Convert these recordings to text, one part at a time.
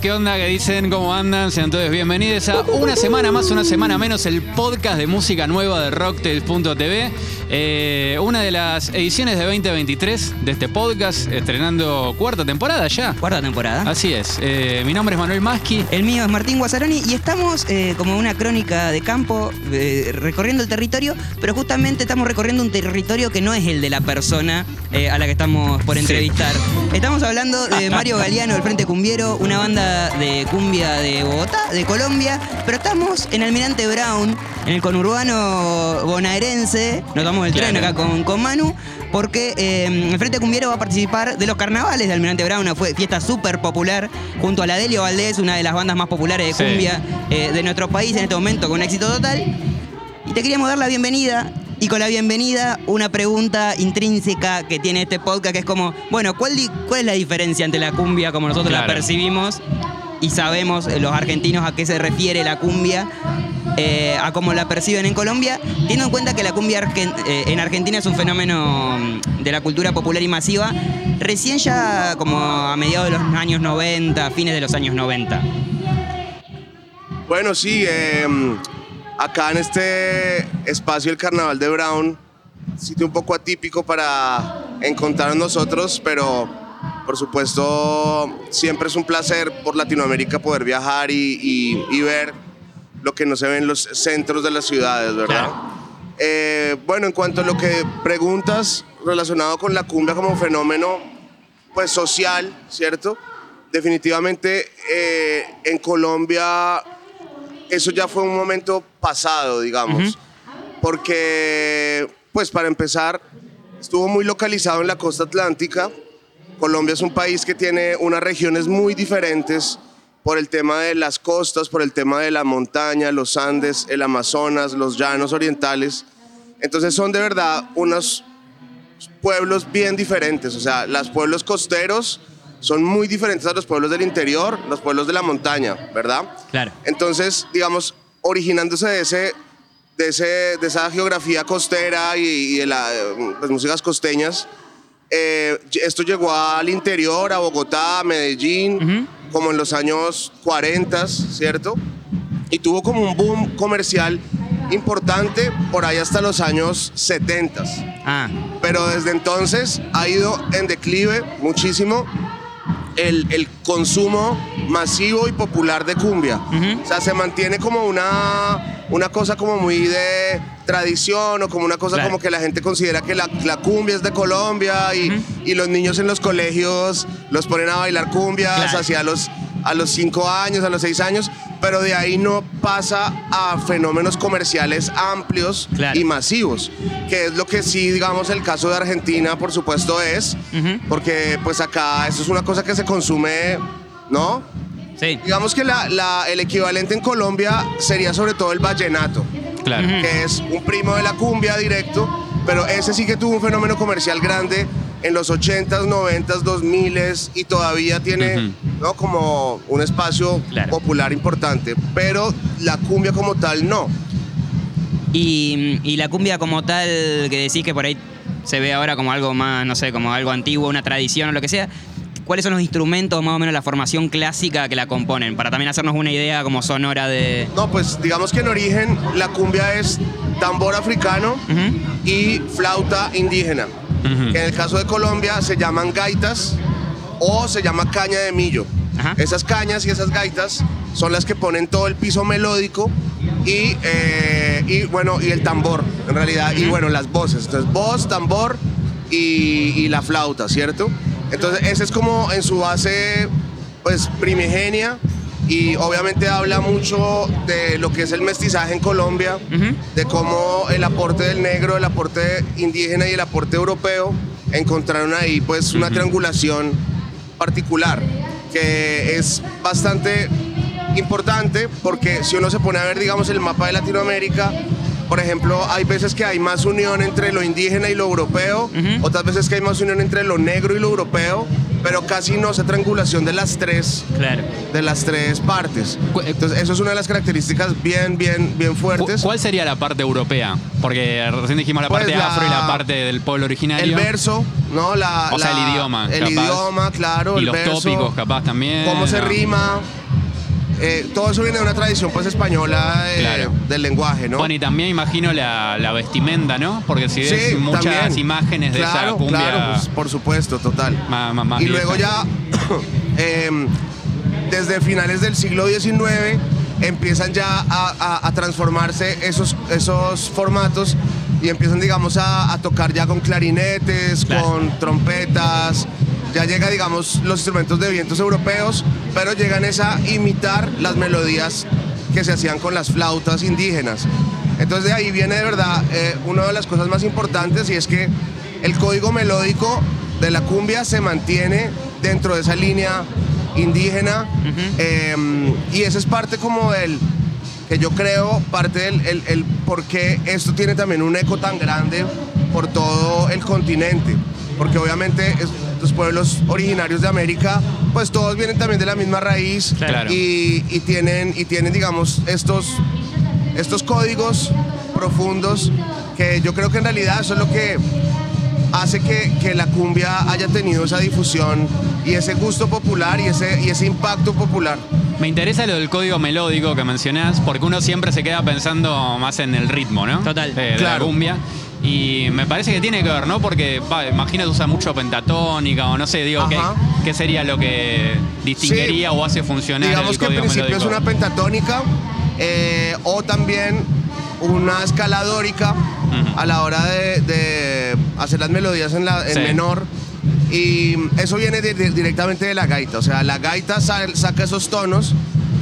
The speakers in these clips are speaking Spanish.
¿qué onda? ¿Qué dicen? ¿Cómo andan? Sean todos bienvenidos a una semana más, una semana menos, el podcast de música nueva de Rocktails.tv. Eh, una de las ediciones de 2023 de este podcast, estrenando cuarta temporada ya. Cuarta temporada. Así es. Eh, mi nombre es Manuel Maschi. El mío es Martín Guazzaroni y estamos eh, como una crónica de campo recorriendo el territorio, pero justamente estamos recorriendo un territorio que no es el de la persona a la que estamos por entrevistar. Estamos hablando de Mario Galeano del Frente Cumbiero, una banda de cumbia de Bogotá, de Colombia, pero estamos en Almirante Brown, en el conurbano bonaerense. Nos damos el tren acá con, con Manu, porque eh, el Frente Cumbiero va a participar de los carnavales de Almirante Brown, una fiesta súper popular, junto a la Delio Valdés, una de las bandas más populares de Sí. cumbia eh, de nuestro país en este momento, con un éxito total. Y te queríamos dar la bienvenida. Y con la bienvenida, una pregunta intrínseca que tiene este podcast, que es como, bueno, ¿cuál, cuál es la diferencia entre la cumbia como nosotros la percibimos y sabemos los argentinos a qué se refiere la cumbia? Eh, a cómo la perciben en Colombia, teniendo en cuenta que la cumbia argen- eh, en Argentina es un fenómeno mm, de la cultura popular y masiva, recién ya como a mediados de los años 90, fines de los años 90. Bueno, sí, eh, acá en este espacio el Carnaval de Brown, sitio un poco atípico para encontrar nosotros, pero por supuesto siempre es un placer por Latinoamérica poder viajar y ver lo que no se ve en los centros de las ciudades, ¿verdad? Eh, bueno, en cuanto a lo que preguntas relacionado con la cumbia como fenómeno pues social, ¿cierto? Definitivamente eh, en Colombia eso ya fue un momento pasado, digamos, porque pues para empezar estuvo muy localizado en la costa atlántica. Colombia es un país que tiene unas regiones muy diferentes por el tema de las costas, por el tema de la montaña, los Andes, el Amazonas, los llanos orientales. Entonces son de verdad unos pueblos bien diferentes. O sea, los pueblos costeros son muy diferentes a los pueblos del interior, los pueblos de la montaña, ¿verdad? Claro. Entonces, digamos, originándose de, ese, de, ese, de esa geografía costera y, y de la, las músicas costeñas, eh, esto llegó al interior, a Bogotá, a Medellín, como en los años 40, ¿cierto? Y tuvo como un boom comercial importante por ahí hasta los años 70 Ah, pero desde entonces ha ido en declive muchísimo el, el consumo masivo y popular de cumbia. O sea, se mantiene como una, una cosa como muy de tradición o como una cosa Claro. como que la gente considera que la, la cumbia es de Colombia y, y los niños en los colegios los ponen a bailar cumbias Claro. hacia los a los 5 años, a los 6 años, pero de ahí no pasa a fenómenos comerciales amplios Claro. y masivos, que es lo que sí, digamos, el caso de Argentina, por supuesto, es, porque pues acá eso es una cosa que se consume, ¿no? sí. Digamos que la- la- el equivalente en Colombia sería sobre todo el vallenato, Claro. que es un primo de la cumbia directo, pero ese sí que tuvo un fenómeno comercial grande en los 80s, 90s, 2000s y todavía tiene. ¿no? como un espacio Claro. popular importante, pero la cumbia como tal no. Y, y la cumbia como tal, que decís que por ahí se ve ahora como algo más, no sé, como algo antiguo, una tradición o lo que sea. ¿Cuáles son los instrumentos, más o menos la formación clásica que la componen? Para también hacernos una idea como sonora de... No, pues digamos que en origen la cumbia es tambor africano Ujú. y flauta indígena. Ujú. Que en el caso de Colombia se llaman gaitas o se llama caña de millo. Ajá. Esas cañas y esas gaitas son las que ponen todo el piso melódico y, eh, y bueno, y el tambor, en realidad, y bueno, las voces. Entonces, voz, tambor y, y la flauta, ¿cierto? Entonces, ese es como en su base, pues, primigenia. Y obviamente habla mucho de lo que es el mestizaje en Colombia, de cómo el aporte del negro, el aporte indígena y el aporte europeo encontraron ahí pues una triangulación particular que es bastante importante porque si uno se pone a ver digamos el mapa de Latinoamérica por ejemplo, hay veces que hay más unión entre lo indígena y lo europeo, Ujú. otras veces que hay más unión entre lo negro y lo europeo, pero casi no se triangulación de las tres Claro. de las tres partes. Eh, Entonces, eso es una de las características bien, bien, bien fuertes. ¿Cuál sería la parte europea? Porque recién dijimos la Pues parte la- afro y la parte del pueblo originario. El verso, ¿no? La, O sea, el idioma, El capaz. idioma, claro. Y el los verso, tópicos, capaz también. Cómo se ¿no? rima. Eh, todo eso viene de una tradición pues española eh, Claro. del lenguaje, ¿no? Bueno, y también imagino la, la vestimenta, ¿no? Porque si ves Sí, muchas también. imágenes de claro, esa cumbia Claro, pues, por supuesto, total. más, más- más y luego ya, em, desde finales del siglo XIX, empiezan ya a, a- a transformarse esos, esos formatos y empiezan, digamos, a, a tocar ya con clarinetes, Claro. con trompetas. Ya llega, digamos, los instrumentos de vientos europeos, pero llegan es a imitar las melodías que se hacían con las flautas indígenas. Entonces de ahí viene de verdad eh, una de las cosas más importantes y es que el código melódico de la cumbia se mantiene dentro de esa línea indígena eh, y esa es parte como del que yo creo parte del el, el por qué esto tiene también un eco tan grande por todo el continente porque obviamente es- los pueblos originarios de América pues todos vienen también de la misma raíz Claro. y, y tienen y tienen digamos estos estos códigos profundos que yo creo que en realidad eso es lo que hace que, que la cumbia haya tenido esa difusión y ese gusto popular y ese, y ese impacto popular. Me interesa lo del código melódico que mencionás, porque uno siempre se queda pensando más en el ritmo, ¿no? Total. Eh, de la Claro. cumbia. Y me parece que tiene que ver, ¿no? Porque, que usa mucho pentatónica o no sé, digo, ¿qué, qué sería lo que distinguiría Sí. o hace funcionar Digamos el que en principio melódico? es una pentatónica eh, o también una escala dórica Ujú. a la hora de, de hacer las melodías en, la, en Sí. menor. Y eso viene de- de- directamente de la gaita. O sea, la gaita sa- saca esos tonos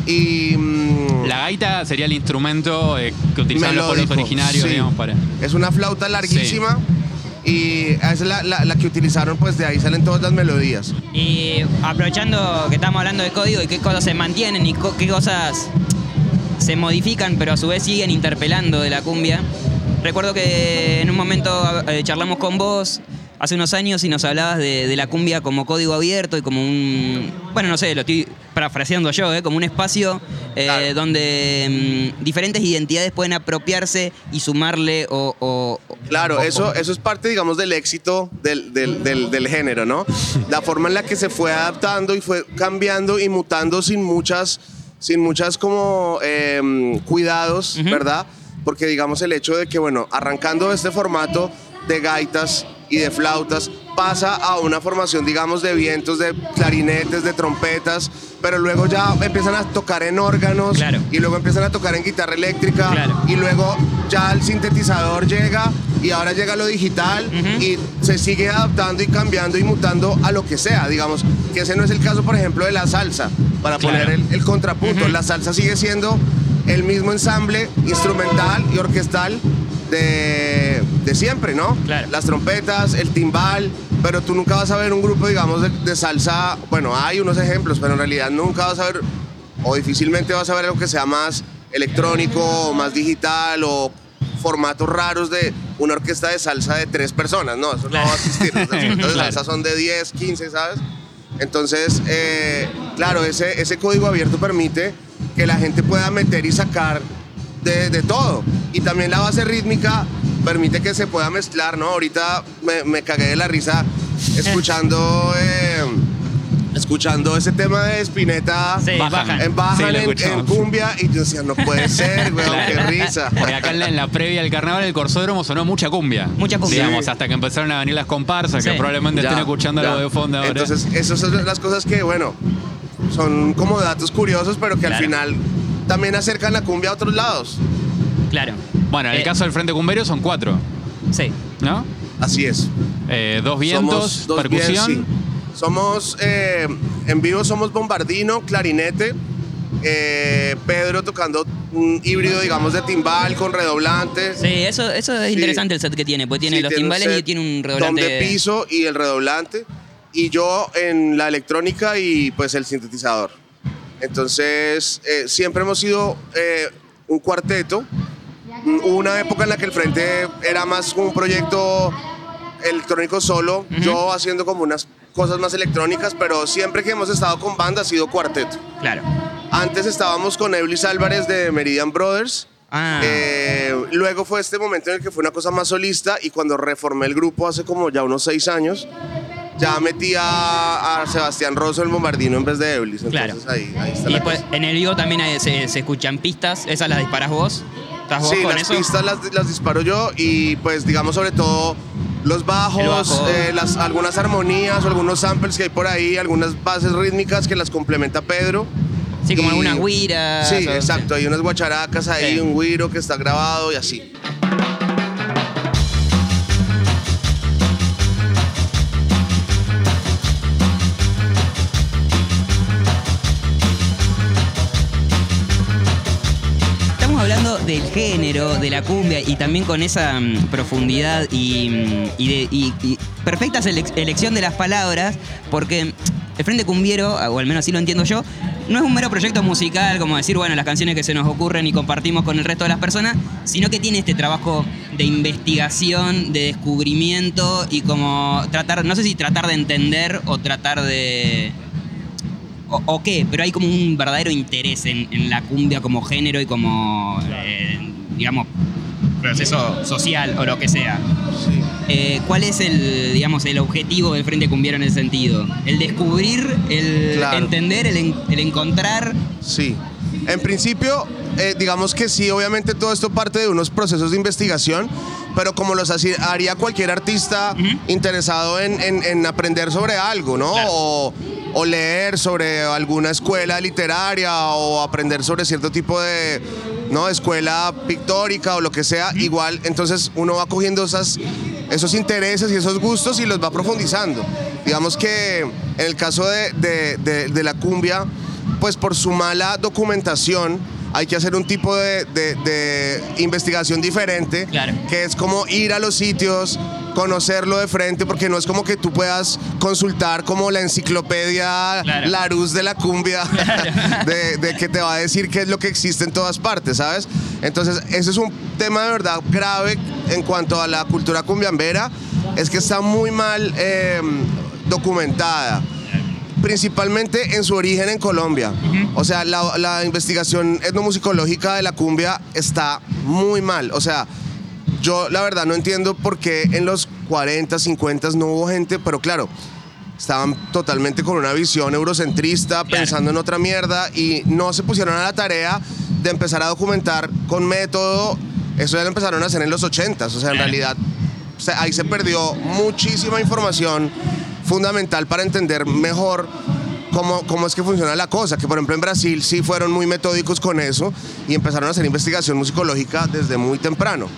y... mm, La gaita sería el instrumento eh, que utilizaban los pueblos originarios, sí. digamos, para... Es una flauta larguísima y esa es la, la- la que utilizaron, pues de ahí salen todas las melodías. Y aprovechando que estamos hablando de código y qué cosas se mantienen y co- qué cosas se modifican, pero a su vez siguen interpelando de la cumbia. Recuerdo que en un momento eh, charlamos con vos hace unos años y nos hablabas de, de la cumbia como código abierto y como un. Bueno, no sé, lo estoy parafraseando yo, ¿eh? como un espacio eh, Claro. donde mm, diferentes identidades pueden apropiarse y sumarle o. o- Claro, o- eso, eso es parte, digamos, del éxito del, del- del- del género, ¿no? La forma en la que se fue adaptando y fue cambiando y mutando sin muchas, sin muchas como em, cuidados. ¿verdad? Porque digamos el hecho de que, bueno, arrancando este formato de gaitas y de flautas, pasa a una formación, digamos, de vientos, de clarinetes, de trompetas, pero luego ya empiezan a tocar en órganos Claro. y luego empiezan a tocar en guitarra eléctrica Claro. y luego ya el sintetizador llega y ahora llega lo digital Ujú. y se sigue adaptando y cambiando y mutando a lo que sea, digamos, que ese no es el caso, por ejemplo, de la salsa, para Claro. poner el, el contrapunto. Ujú. La salsa sigue siendo el mismo ensamble instrumental y orquestal de, de siempre, ¿no? Claro. Las trompetas, el timbal, pero tú nunca vas a ver un grupo, digamos, de, de salsa, bueno, hay unos ejemplos, pero en realidad nunca vas a ver, o difícilmente vas a ver algo que sea más electrónico, o más digital, o formatos raros de una orquesta de salsa de tres personas, no, eso no va a existir. Las orquestas de salsa son de 10, 15, ¿sabes? Entonces, eh, claro, ese, ese código abierto permite que la gente pueda meter y sacar de, de todo. Y también la base rítmica permite que se pueda mezclar, ¿no? Ahorita me, me cagué de la risa escuchando, eh, escuchando ese tema de Spinetta Sí, Bajan. en bajan Sí, en, cumbia y yo decía, no puede ser, weón, qué risa. Porque acá en la, en la previa del carnaval del Corsódromo sonó mucha cumbia. Mucha cumbia. Digamos, Sí. hasta que empezaron a venir las comparsas, que probablemente Ya, estén escuchando algo de fondo ahora. Entonces, esas son las cosas que, bueno, son como datos curiosos, pero que al final también acercan la cumbia a otros lados. Claro. bueno, en el Eh, caso del Frente Cumbero son cuatro, Sí. ¿no? Así es. Eh, dos vientos, Somos dos percusión. bien- sí. Somos, eh, en vivo somos bombardino, clarinete, eh, Pedro tocando un híbrido, digamos, de timbal con redoblante. Sí, eso, eso es Sí. interesante el set que tiene, porque tiene Sí, los un timbales y set, tiene un tom redoblante. de piso y el redoblante. Y yo en la electrónica y pues el sintetizador. Entonces, eh, siempre hemos sido eh, un cuarteto. Hubo una época en la que el Frente era más un proyecto electrónico solo, yo haciendo como unas cosas más electrónicas, pero siempre que hemos estado con banda ha sido cuarteto. Claro. Antes estábamos con Eblis Álvarez de Meridian Brothers. Ah. Eh, luego fue este momento en el que fue una cosa más solista y cuando reformé el grupo hace como ya unos seis años, ya metí a, Sebastián Rosso el bombardino en vez de Eblis. Entonces Claro. ahí, ahí está Y la después cosa. en el vivo también hay- se, se escuchan pistas, esas las disparas vos. ¿Estás vos Sí, con las eso? pistas las, las disparo yo y pues digamos sobre todo los bajos, bajo. eh, las, algunas armonías o algunos samples que hay por ahí, algunas bases rítmicas que las complementa Pedro. Sí, como algunas guiras. Sí, o- exacto, hay unas guacharacas ahí, Sí. un guiro que está grabado y así. Del género, de la cumbia y también con esa mm, profundidad y, mm, de- perfecta selec- elección de las palabras, porque el Frente Cumbiero, o al menos así lo entiendo yo, no es un mero proyecto musical como decir, bueno, las canciones que se nos ocurren y compartimos con el resto de las personas, sino que tiene este trabajo de investigación, de descubrimiento y como tratar, no sé si tratar de entender o tratar de o, o qué, pero hay como un verdadero interés en, en la cumbia como género y como, eh, digamos, proceso social o lo que sea. Eh, ¿Cuál es el, digamos, el objetivo del Frente Cumbiero en ese sentido? El descubrir, el Claro. entender, el, en- el encontrar. Sí. En principio, eh, digamos que sí, obviamente todo esto parte de unos procesos de investigación, pero como los haría cualquier artista interesado en, en- en aprender sobre algo, ¿no? Claro. O, o leer sobre alguna escuela literaria o aprender sobre cierto tipo de ¿no? escuela pictórica o lo que sea, igual entonces uno va cogiendo esas, esos intereses y esos gustos y los va profundizando. Digamos que en el caso de, de- de- de la cumbia, pues por su mala documentación hay que hacer un tipo de, de- de investigación diferente, Claro. que es como ir a los sitios, conocerlo de frente, porque no es como que tú puedas consultar como la enciclopedia Claro. Larus de la cumbia, de, de que te va a decir qué es lo que existe en todas partes, ¿sabes? Entonces, eso es un tema de verdad grave en cuanto a la cultura cumbiambera, es que está muy mal eh, documentada principalmente en su origen en Colombia. O sea, la, la investigación etnomusicológica de la cumbia está muy mal. O sea, yo la verdad no entiendo por qué en los 40, 50 no hubo gente, pero claro, estaban totalmente con una visión eurocentrista, Claro. pensando en otra mierda y no se pusieron a la tarea de empezar a documentar con método. Eso ya lo empezaron a hacer en los 80 O sea, en realidad ahí se perdió muchísima información fundamental para entender mejor cómo, cómo es que funciona la cosa. Que por ejemplo en Brasil sí fueron muy metódicos con eso y empezaron a hacer investigación musicológica desde muy temprano.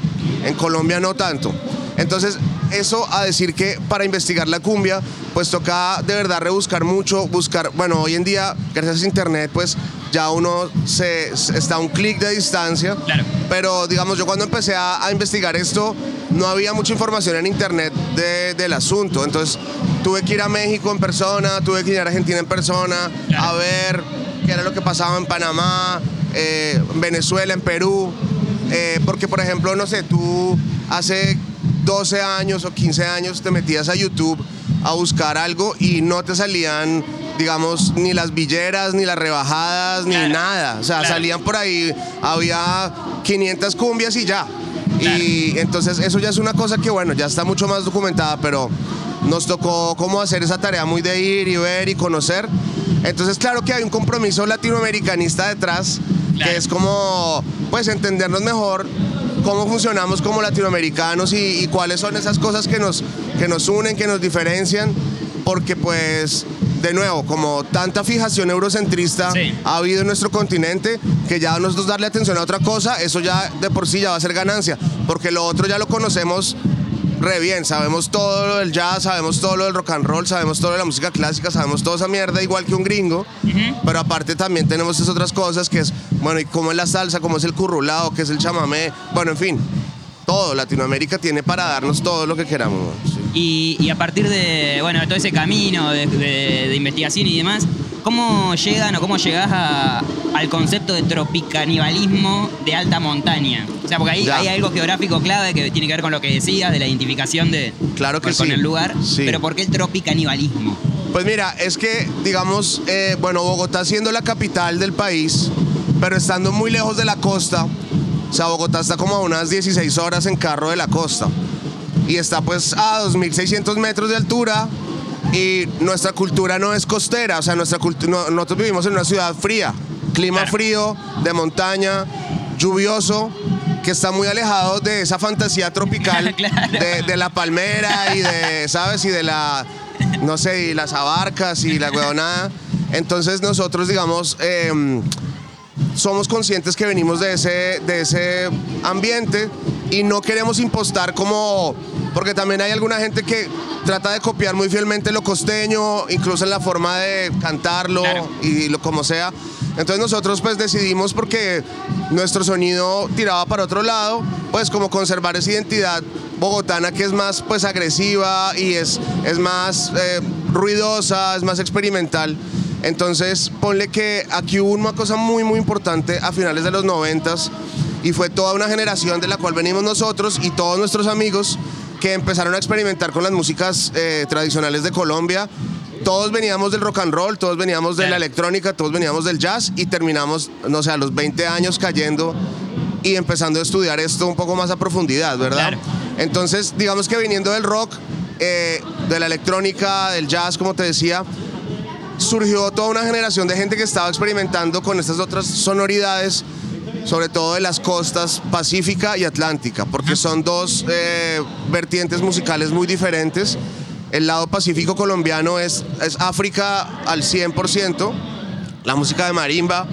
En Colombia no tanto. Entonces, eso a decir que para investigar la cumbia, pues toca de verdad rebuscar mucho, buscar, bueno, hoy en día, gracias a internet, pues ya uno se, se- está a un clic de distancia. Claro. Pero digamos, yo cuando empecé a, a investigar esto, no había mucha información en internet de- del asunto. Entonces, tuve que ir a México en persona, tuve que ir a Argentina en persona, Claro. a ver qué era lo que pasaba en Panamá, eh, en Venezuela, en Perú. Eh, porque, por ejemplo, no sé, tú hace 12 años o 15 años te metías a YouTube a buscar algo y no te salían, digamos, ni las villeras, ni las rebajadas, ni nada. O sea, Claro. salían por ahí, había 500 cumbias y ya. Claro. Y entonces eso ya es una cosa que, bueno, ya está mucho más documentada, pero nos tocó como hacer esa tarea muy de ir y ver y conocer. Entonces, claro que hay un compromiso latinoamericanista detrás, que es como, pues, entendernos mejor cómo funcionamos como latinoamericanos y, y cuáles son esas cosas que nos, que nos unen, que nos diferencian, porque pues, de nuevo, como tanta fijación eurocentrista Sí. ha habido en nuestro continente, que ya nosotros darle atención a otra cosa, eso ya de por sí ya va a ser ganancia, porque lo otro ya lo conocemos re bien, sabemos todo lo del jazz, sabemos todo lo del rock and roll, sabemos todo de la música clásica, sabemos toda esa mierda igual que un gringo, pero aparte también tenemos esas otras cosas que es, bueno, y cómo es la salsa, cómo es el currulado, qué es el chamamé, bueno, en fin, todo, Latinoamérica tiene para darnos todo lo que queramos. sí. Y, y a partir de, bueno, de todo ese camino de, de- de investigación y demás, ¿cómo llegan o cómo llegás a- al concepto de tropicanibalismo de alta montaña? O sea, porque ahí Ya. hay algo geográfico clave que tiene que ver con lo que decías, de la identificación de, Claro que con, con sí. el lugar. Sí. Pero ¿por qué el tropicanibalismo? Pues mira, es que, digamos, eh, bueno, Bogotá siendo la capital del país, pero estando muy lejos de la costa, o sea, Bogotá está como a unas 16 horas en carro de la costa, y está pues a 2.600 metros de altura, y nuestra cultura no es costera, o sea, nuestra no- nosotros vivimos en una ciudad fría, clima Claro. frío, de montaña, lluvioso, que está muy alejado de esa fantasía tropical Claro. de, de la palmera y de, ¿sabes? Y de la, no sé, y las abarcas y la huevonada. Entonces nosotros, digamos, em, somos conscientes que venimos de ese, de ese ambiente y no queremos impostar como, porque también hay alguna gente que trata de copiar muy fielmente lo costeño, incluso en la forma de cantarlo Claro. y lo como sea. Entonces nosotros pues decidimos porque nuestro sonido tiraba para otro lado, pues como conservar esa identidad bogotana que es más pues agresiva y es, es más eh, ruidosa, es más experimental. Entonces ponle que aquí hubo una cosa muy muy importante a finales de los noventas y fue toda una generación de la cual venimos nosotros y todos nuestros amigos que empezaron a experimentar con las músicas eh, tradicionales de Colombia. Todos veníamos del rock and roll, todos veníamos de la electrónica, todos veníamos del jazz y terminamos, no sé, a los 20 años cayendo y empezando a estudiar esto un poco más a profundidad, ¿verdad? Claro. Entonces, digamos que viniendo del rock, eh, de la electrónica, del jazz, como te decía, surgió toda una generación de gente que estaba experimentando con estas otras sonoridades, sobre todo de las costas pacífica y atlántica, porque son dos eh, vertientes musicales muy diferentes. El lado pacífico colombiano es, es África al 100%, la música de marimba.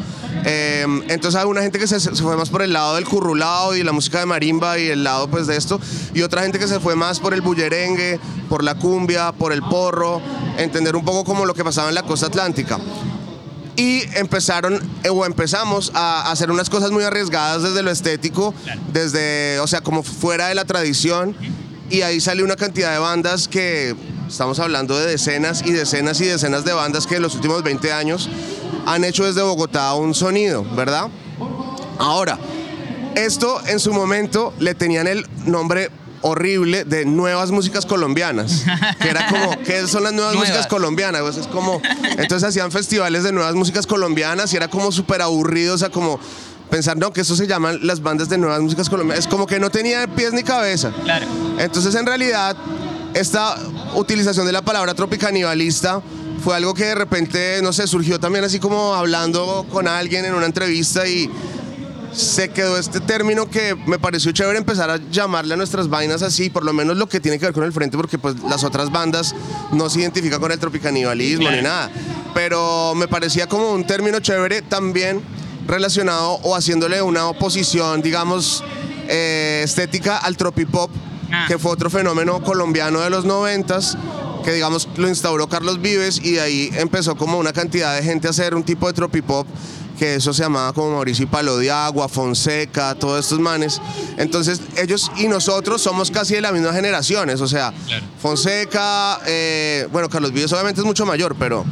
eh, entonces hay una gente que se, fue más por el lado del currulao y la música de marimba y el lado pues de esto, y otra gente que se fue más por el bullerengue, por la cumbia, por el porro, entender un poco como lo que pasaba en la costa atlántica. Y empezaron, eh, o empezamos a hacer unas cosas muy arriesgadas desde lo estético, Claro. desde, o sea, como fuera de la tradición. Y ahí salió una cantidad de bandas que estamos hablando de decenas y decenas y decenas de bandas que en los últimos 20 años han hecho desde Bogotá un sonido, ¿verdad? Ahora, esto en su momento le tenían el nombre horrible de nuevas músicas colombianas, que era como, ¿qué son las nuevas, Nuevas. músicas colombianas? Pues es como, entonces hacían festivales de nuevas músicas colombianas y era como súper aburrido, o sea, como pensar, no, que eso se llaman las bandas de nuevas músicas colombianas, es como que no tenía pies ni cabeza. Claro. Entonces, en realidad, esta utilización de la palabra tropicanibalista fue algo que de repente, no sé, surgió también así como hablando con alguien en una entrevista y se quedó este término que me pareció chévere empezar a llamarle a nuestras vainas así, por lo menos lo que tiene que ver con el frente, porque pues las otras bandas no se identifican con el tropicanibalismo Claro. ni nada. Pero me parecía como un término chévere también relacionado o haciéndole una oposición, digamos, eh, estética al tropipop, Ah. que fue otro fenómeno colombiano de los noventas, que digamos lo instauró Carlos Vives y de ahí empezó como una cantidad de gente a hacer un tipo de tropipop que eso se llamaba como Mauricio y Palo de Agua, Fonseca, todos estos manes. Entonces ellos y nosotros somos casi de las mismas generaciones, o sea, Claro. Fonseca, eh, bueno, Carlos Vives obviamente es mucho mayor, pero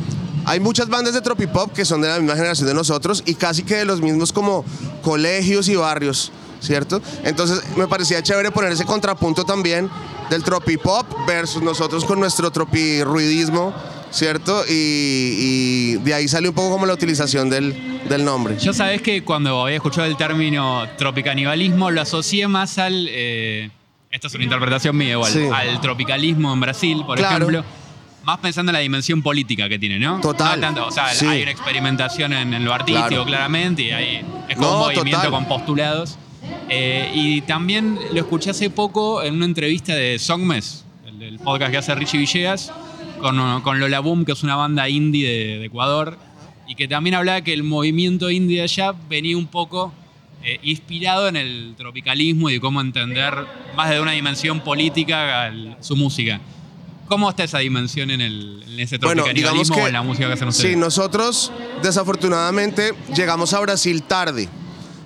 hay muchas bandas de tropipop que son de la misma generación de nosotros y casi que de los mismos como colegios y barrios, ¿cierto? Entonces me parecía chévere poner ese contrapunto también del tropipop versus nosotros con nuestro tropirruidismo, ¿cierto? Y, y de ahí sale un poco como la utilización del, del nombre. Yo sabés que cuando había escuchado el término tropicanibalismo lo asocié más al. eh, esta es una interpretación mía igual. Sí. Al tropicalismo en Brasil, por Claro. ejemplo. Más pensando en la dimensión política que tiene, ¿no? Total. No tanto- o sea, Sí. hay una experimentación en, en lo artístico, Claro. claramente, y ahí es como No, un movimiento total. con postulados. Eh, y también lo escuché hace poco en una entrevista de Songmes, el podcast que hace Richie Villegas, con, con Lola Boom, que es una banda indie de, de Ecuador, y que también hablaba que el movimiento indie allá venía un poco eh, inspirado en el tropicalismo y de cómo entender más de una dimensión política al- su música. ¿Cómo está esa dimensión en, el, en ese Bueno, tropicalismo digamos que o en la música que hacen ustedes? Sí, nosotros desafortunadamente llegamos a Brasil tarde,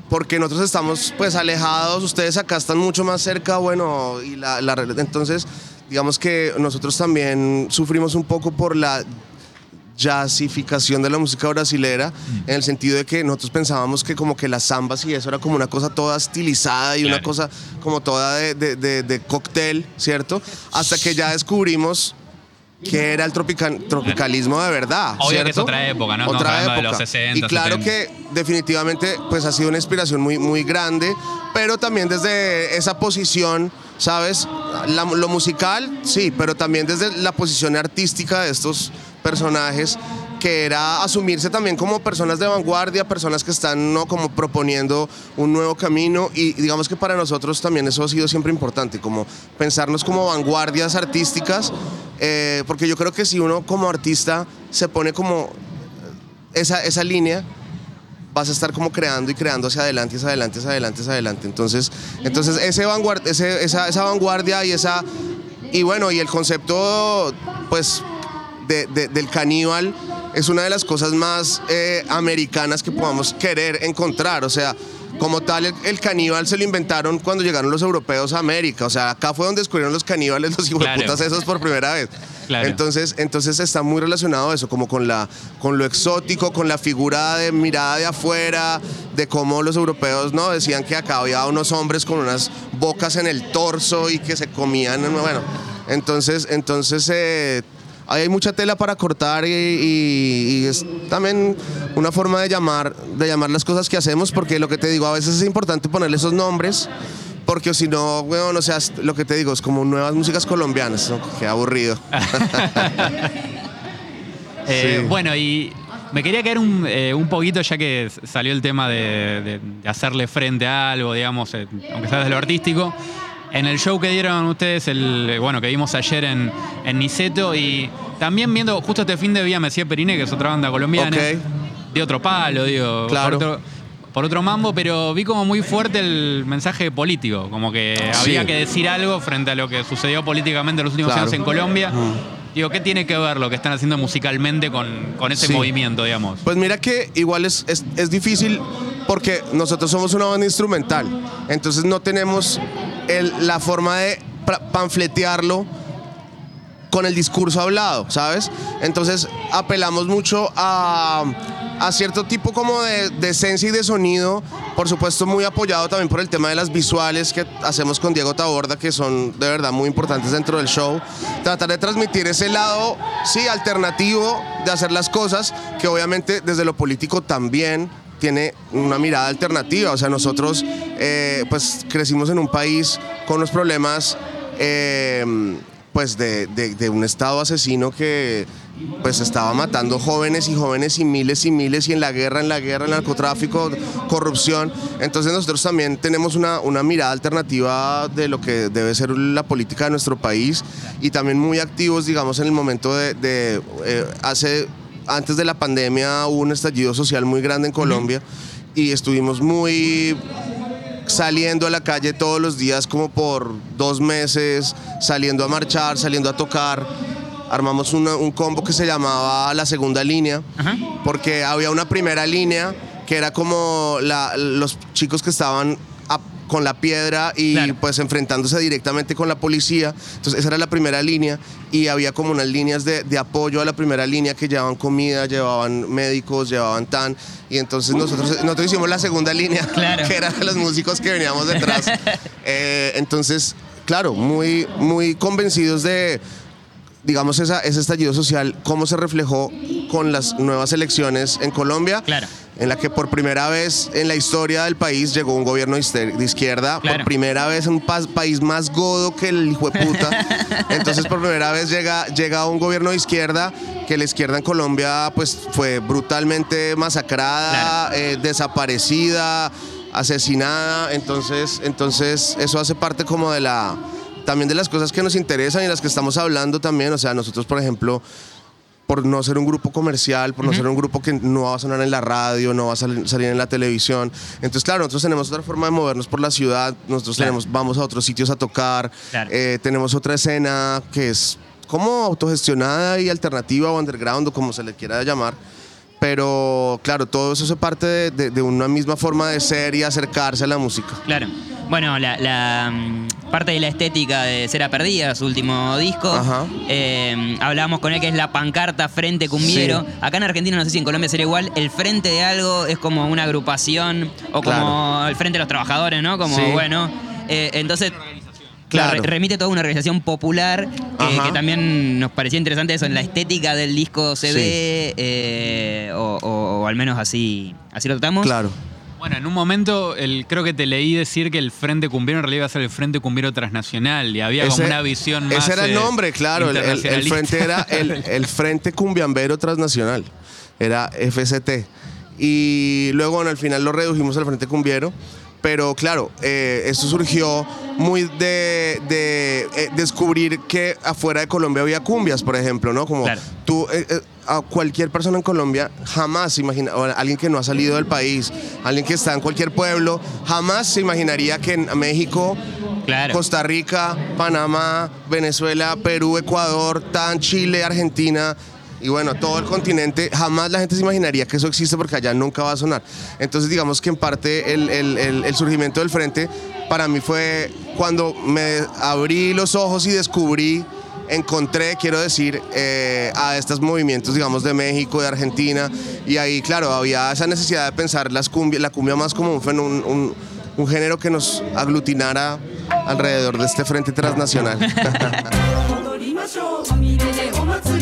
porque nosotros estamos pues alejados, ustedes acá están mucho más cerca, bueno, y la, la- entonces digamos que nosotros también sufrimos un poco por la jazzificación de la música brasilera, en el sentido de que nosotros pensábamos que como que las zambas y eso era como una cosa toda estilizada y una Claro. cosa como toda de, de- de- de cóctel, ¿cierto? Hasta que ya descubrimos que era el tropica- tropicalismo de verdad. Obvio que ¿cierto? es otra época, ¿no? Otra hablando de época. los 60, Y claro 70. que definitivamente pues ha sido una inspiración muy, muy grande, pero también desde esa posición, ¿sabes? La- lo musical, sí, pero también desde la posición artística de estos personajes que era asumirse también como personas de vanguardia, personas que están ¿no? como proponiendo un nuevo camino y digamos que para nosotros también eso ha sido siempre importante, como pensarnos como vanguardias artísticas, eh, porque yo creo que si uno como artista se pone como esa, esa línea, vas a estar como creando y creando hacia adelante, hacia adelante, hacia adelante, hacia adelante. Entonces, entonces ese vanguard- ese- esa, esa vanguardia y esa y bueno, y el concepto pues de- de- del caníbal es una de las cosas más eh, americanas que podamos querer encontrar. O sea, como tal, el, el caníbal se lo inventaron cuando llegaron los europeos a América. O sea, acá fue donde descubrieron los caníbales, los hijueputas Claro. esos por primera vez. Claro. Entonces, entonces está muy relacionado eso, como con, la, con lo exótico, con la figura de mirada de afuera, de cómo los europeos no decían que acá había unos hombres con unas bocas en el torso y que se comían. Bueno, entonces, entonces eh, hay mucha tela para cortar y, y- y es también una forma de llamar, de llamar las cosas que hacemos, porque lo que te digo, a veces es importante ponerle esos nombres. Porque si no, bueno, o sea, lo que te digo es como nuevas músicas colombianas, ¿no? Qué aburrido. Eh, Sí. Bueno, y me quería caer un, eh, un poquito, ya que salió el tema de, de- de hacerle frente a algo, digamos, eh, aunque sea desde lo artístico. En el show que dieron ustedes, el, bueno, que vimos ayer en, en Niceto, y también viendo, justo este fin de Vía Mesía Periné, que es otra banda colombiana, Ok. de otro palo, digo, Claro. por, otro, por otro mambo, pero vi como muy fuerte el mensaje político, como que Sí. había que decir algo frente a lo que sucedió políticamente en los últimos Claro. años en Colombia. Digo, ¿qué tiene que ver lo que están haciendo musicalmente con, con ese Sí. movimiento, digamos? Pues mira que igual es, es, es difícil porque nosotros somos una banda instrumental, entonces no tenemos el- la forma de panfletearlo con el discurso hablado, ¿sabes? Entonces apelamos mucho a, a cierto tipo como de, de esencia y de sonido, por supuesto muy apoyado también por el tema de las visuales que hacemos con Diego Taborda, que son de verdad muy importantes dentro del show. Tratar de transmitir ese lado, sí, alternativo de hacer las cosas, que obviamente desde lo político también tiene una mirada alternativa. O sea, nosotros eh, pues crecimos en un país con unos problemas eh, pues de, de- un estado asesino que pues estaba matando jóvenes y jóvenes y miles y miles y en la guerra, en la guerra, el narcotráfico, corrupción. Entonces nosotros también tenemos una, una mirada alternativa de lo que debe ser la política de nuestro país y también muy activos, digamos, en el momento de, de, eh, hace antes de la pandemia hubo un estallido social muy grande en Colombia y estuvimos muy saliendo a la calle todos los días como por dos meses, saliendo a marchar, saliendo a tocar. Armamos una- un combo que se llamaba La Segunda Línea, porque había una primera línea que era como la- los chicos que estaban con la piedra y Claro. pues enfrentándose directamente con la policía. Entonces esa era la primera línea y había como unas líneas de, de apoyo a la primera línea que llevaban comida, llevaban médicos, llevaban tan. Y entonces nosotros, nosotros hicimos la segunda línea, Claro. que eran los músicos que veníamos detrás. Eh, entonces, claro, muy, muy convencidos de, digamos, esa, ese estallido social, cómo se reflejó con las nuevas elecciones en Colombia, Claro. en la que por primera vez en la historia del país llegó un gobierno de izquier- de izquierda, Claro. por primera vez un pa- país más godo que el hijo de puta. Entonces, por primera vez llega, llega un gobierno de izquierda, que la izquierda en Colombia pues fue brutalmente masacrada, eh, desaparecida, asesinada. Entonces, entonces eso hace parte como de la también de las cosas que nos interesan y las que estamos hablando también. O sea, nosotros, por ejemplo, por no ser un grupo comercial, por no ser un grupo que no va a sonar en la radio, no va a sal- salir en la televisión. Entonces, claro, nosotros tenemos otra forma de movernos por la ciudad, nosotros Claro. tenemos, vamos a otros sitios a tocar, Claro. eh, tenemos otra escena que es como autogestionada y alternativa o underground o como se le quiera llamar. Pero claro, todo eso es parte de, de- de una misma forma de ser y acercarse a la música. Claro. Bueno, la, la, mm, parte de la estética de Cera Perdida, su último disco, Ajá. eh, hablábamos con él que es la pancarta Frente Cumbiero. Sí. Acá en Argentina, no sé si en Colombia sería igual, el Frente de algo es como una agrupación o como Claro. el Frente de los Trabajadores, ¿no? Como, Sí. bueno, eh, entonces... Claro. re- remite a toda una organización popular que, también nos parecía interesante eso, en la estética del disco se Sí. ve, eh, o, o- o al menos así, así lo tratamos. Claro. Bueno, en un momento el, creo que te leí decir que el Frente Cumbiero en realidad iba a ser el Frente Cumbiero Transnacional y había como Ese- una visión más. Ese era el eh, nombre, claro. El, el- el internacionalista. frente era el, el Frente Cumbiambero Transnacional. Era FCT. Y luego, bueno, al final lo redujimos al Frente Cumbiero. Pero claro, eh, esto surgió muy de, de, eh, descubrir que afuera de Colombia había cumbias, por ejemplo, ¿no? Como Claro. tú, eh, eh, a cualquier persona en Colombia jamás imagina, o alguien que no ha salido del país, alguien que está en cualquier pueblo, jamás se imaginaría que en México Claro. Costa Rica, Panamá, Venezuela, Perú, Ecuador, tan Chile, Argentina y bueno, todo el continente, jamás la gente se imaginaría que eso existe porque allá nunca va a sonar. Entonces digamos que en parte el, el- el- el surgimiento del frente para mí fue cuando me abrí los ojos y descubrí, encontré, quiero decir, eh, a estos movimientos, digamos, de México, de Argentina y ahí, claro, había esa necesidad de pensar las cumbia, la cumbia más como un, un- un- un género que nos aglutinara alrededor de este frente transnacional.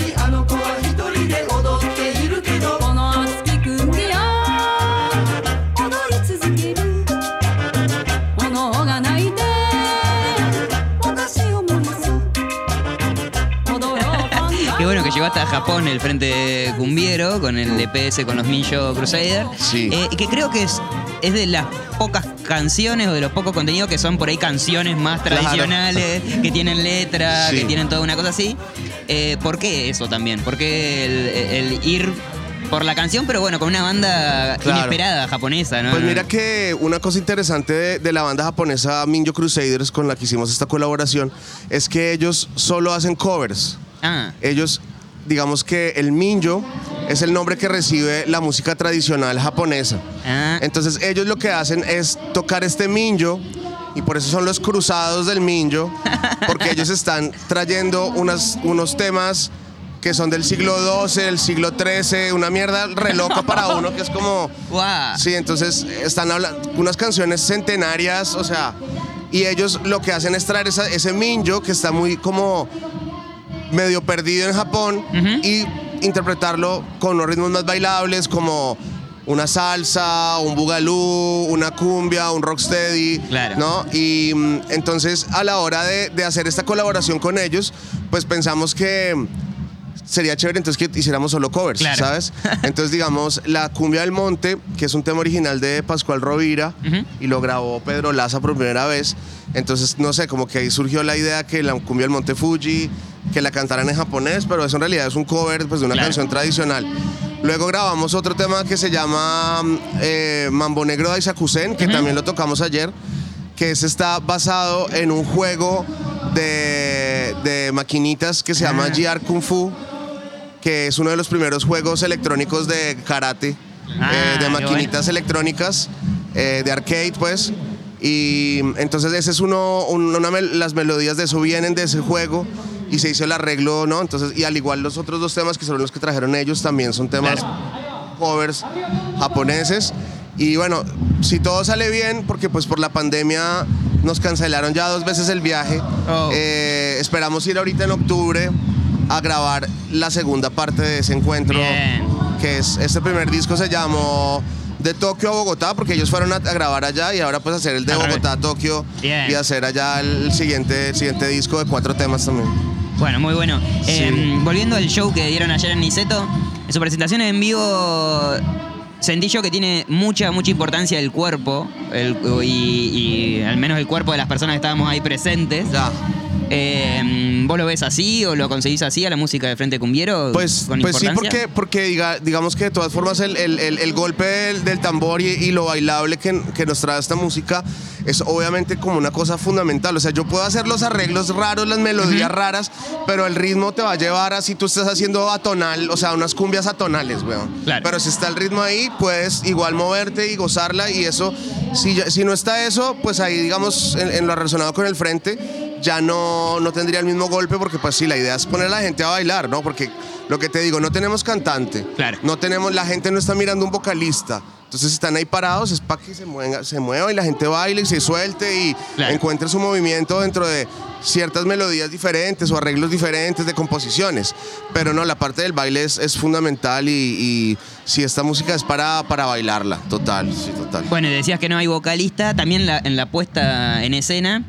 hasta Japón el Frente Cumbiero con el DPS con los Minjo Crusader. Sí. Eh, que creo que es, es de las pocas canciones o de los pocos contenidos que son por ahí canciones más Claro. tradicionales, que tienen letra, Sí. que tienen toda una cosa así. Eh, ¿Por qué eso también? ¿Por qué el, el ir por la canción, pero bueno, con una banda Claro. inesperada japonesa, ¿no? Pues mira que una cosa interesante de, de la banda japonesa Minjo Crusaders con la que hicimos esta colaboración es que ellos solo hacen covers. Ah, Ellos, digamos que el Minjo es el nombre que recibe la música tradicional japonesa. ah, Entonces ellos lo que hacen es tocar este minjo y por eso son los cruzados del minjo, porque ellos están trayendo unas, unos temas que son del siglo XII, del siglo XIII, una mierda re loca para uno que es como... guau. Sí, entonces están hablando unas canciones centenarias, o sea, y ellos lo que hacen es traer esa- ese minjo que está muy como medio perdido en Japón y interpretarlo con unos ritmos más bailables como una salsa, un bugalú, una cumbia, un rocksteady, Claro. ¿no? Y mm, entonces a la hora de, de hacer esta colaboración con ellos, pues pensamos que sería chévere entonces que hiciéramos solo covers, Claro. ¿sabes? Entonces, digamos, La Cumbia del Monte, que es un tema original de Pascual Rovira, y lo grabó Pedro Laza por primera vez. Entonces, no sé, como que ahí surgió la idea que La Cumbia del Monte Fuji, que la cantaran en japonés, pero eso en realidad es un cover pues, de una Claro. canción tradicional. Luego grabamos otro tema que se llama eh, Mambo Negro de Aizakusen, que también lo tocamos ayer, que ese está basado en un juego de, de maquinitas que se llama Ah. GR Kung Fu, que es uno de los primeros juegos electrónicos de karate, Ah, eh, de maquinitas electrónicas, eh, de arcade, pues. Y entonces ese es uno, un- una las melodías de eso vienen de ese juego y se hizo el arreglo, ¿no? Entonces, y al igual los otros dos temas que son los que trajeron ellos también son temas covers japoneses. Y bueno, si todo sale bien, porque pues por la pandemia nos cancelaron ya dos veces el viaje, Oh. eh, esperamos ir ahorita en octubre a grabar la segunda parte de ese encuentro, Bien. que es, este primer disco se llamó De Tokio a Bogotá, porque ellos fueron a, a grabar allá y ahora pues hacer el de. Bogotá a Tokio Bien. y hacer allá el siguiente, el siguiente disco de cuatro temas también. Bueno, muy bueno. Eh, volviendo al show que dieron ayer en Niceto, en su presentación en vivo sentí yo que tiene mucha, mucha importancia el cuerpo, el- y, y al menos el cuerpo de las personas que estábamos ahí presentes. Eh, ¿Vos lo ves así o lo conseguís así a la música de Frente Cumbiero? Pues, con pues sí, porque, porque diga- digamos que de todas formas el, el- el- el golpe del, del tambor y, y lo bailable que, que nos trae esta música es obviamente como una cosa fundamental. O sea, yo puedo hacer los arreglos raros, las melodías raras, pero el ritmo te va a llevar a si tú estás haciendo atonal, o sea, unas cumbias atonales, weón. Claro. Pero si está el ritmo ahí, puedes igual moverte y gozarla y eso, si, si no está eso, pues ahí digamos en, en lo relacionado con el frente, ya no, no tendría el mismo golpe porque pues sí, la idea es poner a la gente a bailar, ¿no? Porque lo que te digo, no tenemos cantante, Claro. no tenemos, la gente no está mirando un vocalista. Entonces están ahí parados, es para que se mueva, se mueva y la gente baile y se suelte y Claro. encuentre su movimiento dentro de ciertas melodías diferentes o arreglos diferentes de composiciones. Pero no, la parte del baile es, es fundamental y, y si esta música es para, para bailarla, total, sí, total. Bueno, y decías que no hay vocalista, también la- en la puesta en escena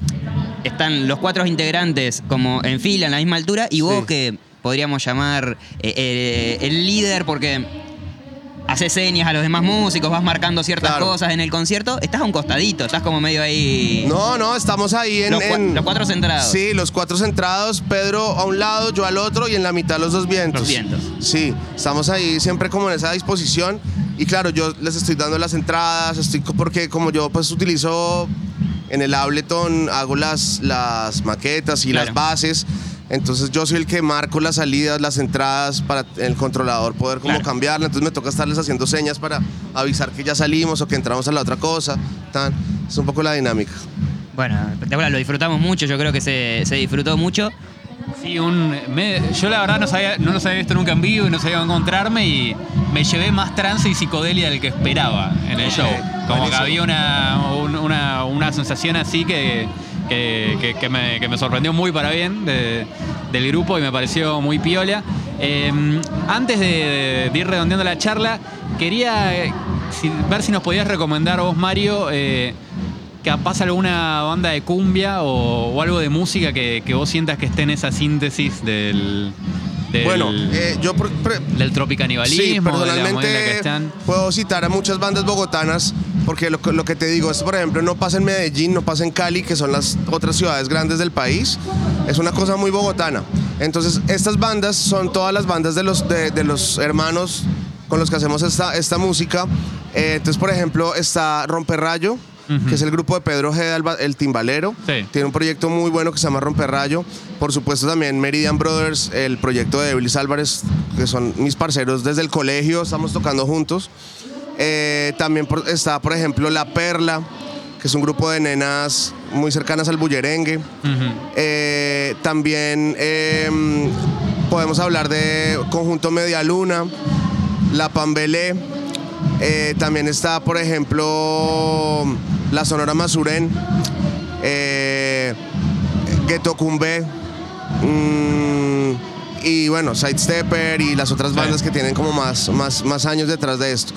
están los cuatro integrantes como en fila, en la misma altura, y vos Sí. que podríamos llamar eh, eh, el líder porque haces señas a los demás músicos, vas marcando ciertas Claro. cosas en el concierto, estás a un costadito, estás como medio ahí... No, no, estamos ahí en... Los cua- en- los cuatro centrados. Sí, los cuatro centrados, Pedro a un lado, yo al otro y en la mitad los dos vientos. Los vientos. Sí, estamos ahí siempre como en esa disposición y claro, yo les estoy dando las entradas, estoy porque como yo pues utilizo en el Ableton, hago las, las maquetas y Claro. las bases. Entonces yo soy el que marco las salidas, las entradas para el controlador poder como Claro. cambiarla. Entonces me toca estarles haciendo señas para avisar que ya salimos o que entramos a la otra cosa. Tan. Es un poco la dinámica. Bueno, espectacular, lo disfrutamos mucho, yo creo que se, se disfrutó mucho. Sí, un, me- yo la verdad no, sabía, no los había visto nunca en vivo y no sabía encontrarme y me llevé más trance y psicodelia del que esperaba en el show. Como que había una, un- una, una sensación así que, que, que- que me, que me sorprendió muy para bien de- del grupo y me pareció muy piola. Eh, antes de, de ir redondeando la charla, quería eh, si- ver si nos podías recomendar vos, Mario, eh, capaz alguna banda de cumbia o, o algo de música que, que vos sientas que esté en esa síntesis del, del, Bueno, eh, yo pre- del tropicanibalismo, Sí, de la movida en la que personalmente están. puedo citar a muchas bandas bogotanas, porque lo, que- lo que te digo es, por ejemplo, no pasa en Medellín, no pasa en Cali, que son las otras ciudades grandes del país. Es una cosa muy bogotana. Entonces, estas bandas son todas las bandas de los, de, de los hermanos con los que hacemos esta, esta música. Eh, entonces, por ejemplo, está Romperrayo, que es el grupo de Pedro Ojeda, el, el timbalero. Sí. Tiene un proyecto muy bueno que se llama Romperrayo. Por supuesto también Meridian Brothers, el proyecto de Eblis Álvarez, que son mis parceros desde el colegio, estamos tocando juntos. Eh, también por- está, por ejemplo, La Perla, que es un grupo de nenas muy cercanas al bullerengue. Eh, también eh, podemos hablar de Conjunto Media Luna, La Pambelé. Eh, también está, por ejemplo, la Sonora Masurén, Ghetto Cumbé, mm, y bueno, Sidestepper y las otras bandas que tienen como más, más, más años detrás de esto.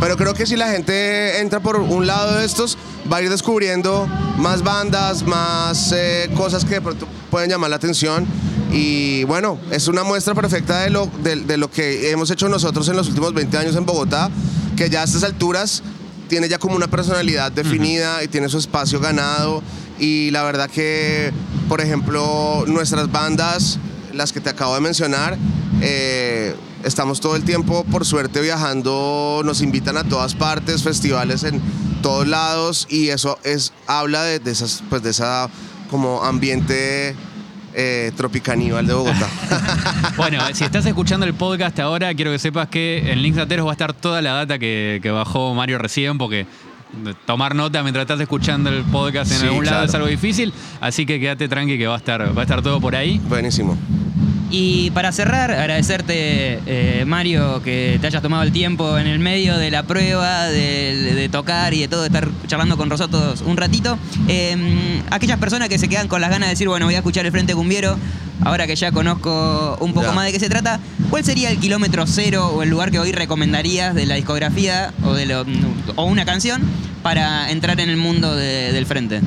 Pero creo que si la gente entra por un lado de estos, va a ir descubriendo más bandas, más eh, cosas que de pronto pueden llamar la atención. Y bueno, es una muestra perfecta de lo, de, de lo que hemos hecho nosotros en los últimos 20 años en Bogotá, que ya a estas alturas tiene ya como una personalidad definida y tiene su espacio ganado. Y la verdad que, por ejemplo, nuestras bandas, las que te acabo de mencionar, eh, estamos todo el tiempo, por suerte, viajando, nos invitan a todas partes, festivales en todos lados y eso es, habla de, de esas, pues de esa como ambiente eh, tropicaníbal de Bogotá. Bueno, si estás escuchando el podcast ahora, quiero que sepas que en Links Ateros va a estar toda la data que, que bajó Mario recién, porque tomar nota mientras estás escuchando el podcast en Sí, algún lado claro. es algo difícil, así que quédate tranqui que va a estar, va a estar todo por ahí. Buenísimo. Y para cerrar, agradecerte, eh, Mario, que te hayas tomado el tiempo en el medio de la prueba, de, de tocar y de todo, de estar charlando con nosotros un ratito. Eh, aquellas personas que se quedan con las ganas de decir, bueno, voy a escuchar el Frente Cumbiero, ahora que ya conozco un poco Ya. más de qué se trata, ¿cuál sería el kilómetro cero o el lugar que hoy recomendarías de la discografía o, de lo- o una canción para entrar en el mundo de- del Frente?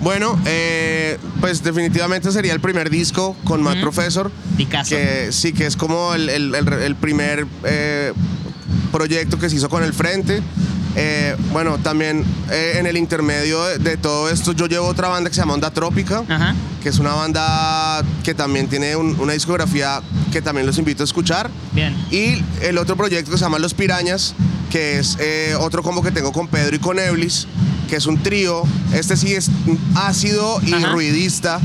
Bueno, eh, pues definitivamente sería el primer disco con Matt Ujú. Professor. Discazo. Que sí, que es como el, el- el- el primer eh, proyecto que se hizo con el frente. Eh, bueno, también eh, en el intermedio de, de todo esto yo llevo otra banda que se llama Onda Trópica, Ajá. que es una banda que también tiene un- una discografía que también los invito a escuchar. Bien. Y el otro proyecto que se llama Los Pirañas, que es otro combo que tengo con Pedro y con Eblis, que es un trío. Este sí es ácido y Ajá. ruidista,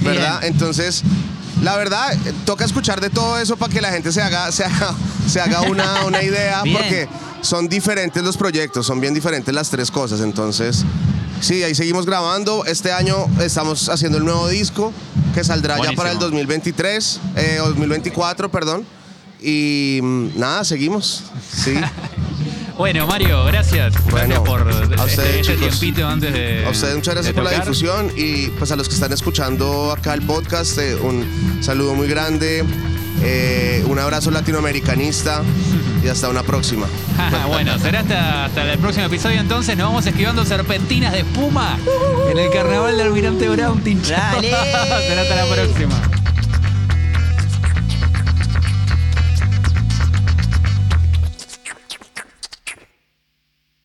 ¿verdad? Bien. Entonces, la verdad, toca escuchar de todo eso para que la gente se haga, se haga, se haga una, una idea, porque son diferentes los proyectos, son bien diferentes las tres cosas. Entonces, sí, ahí seguimos grabando. Este año estamos haciendo el nuevo disco, que saldrá ya para el Buenísimo. 2023, eh, o 2024, perdón. Y mm, nada, seguimos. Sí. Bueno, Mario, gracias. Bueno, gracias por a ustedes, este, este chicos. tiempito antes de. A ustedes muchas gracias por la difusión y pues a los que están escuchando acá el podcast, eh, un saludo muy grande, eh, un abrazo latinoamericanista y hasta una próxima. bueno, será hasta, hasta el próximo episodio entonces. Nos vamos esquivando serpentinas de espuma en el carnaval de Almirante Brown, tinchado. Dale. será hasta la próxima.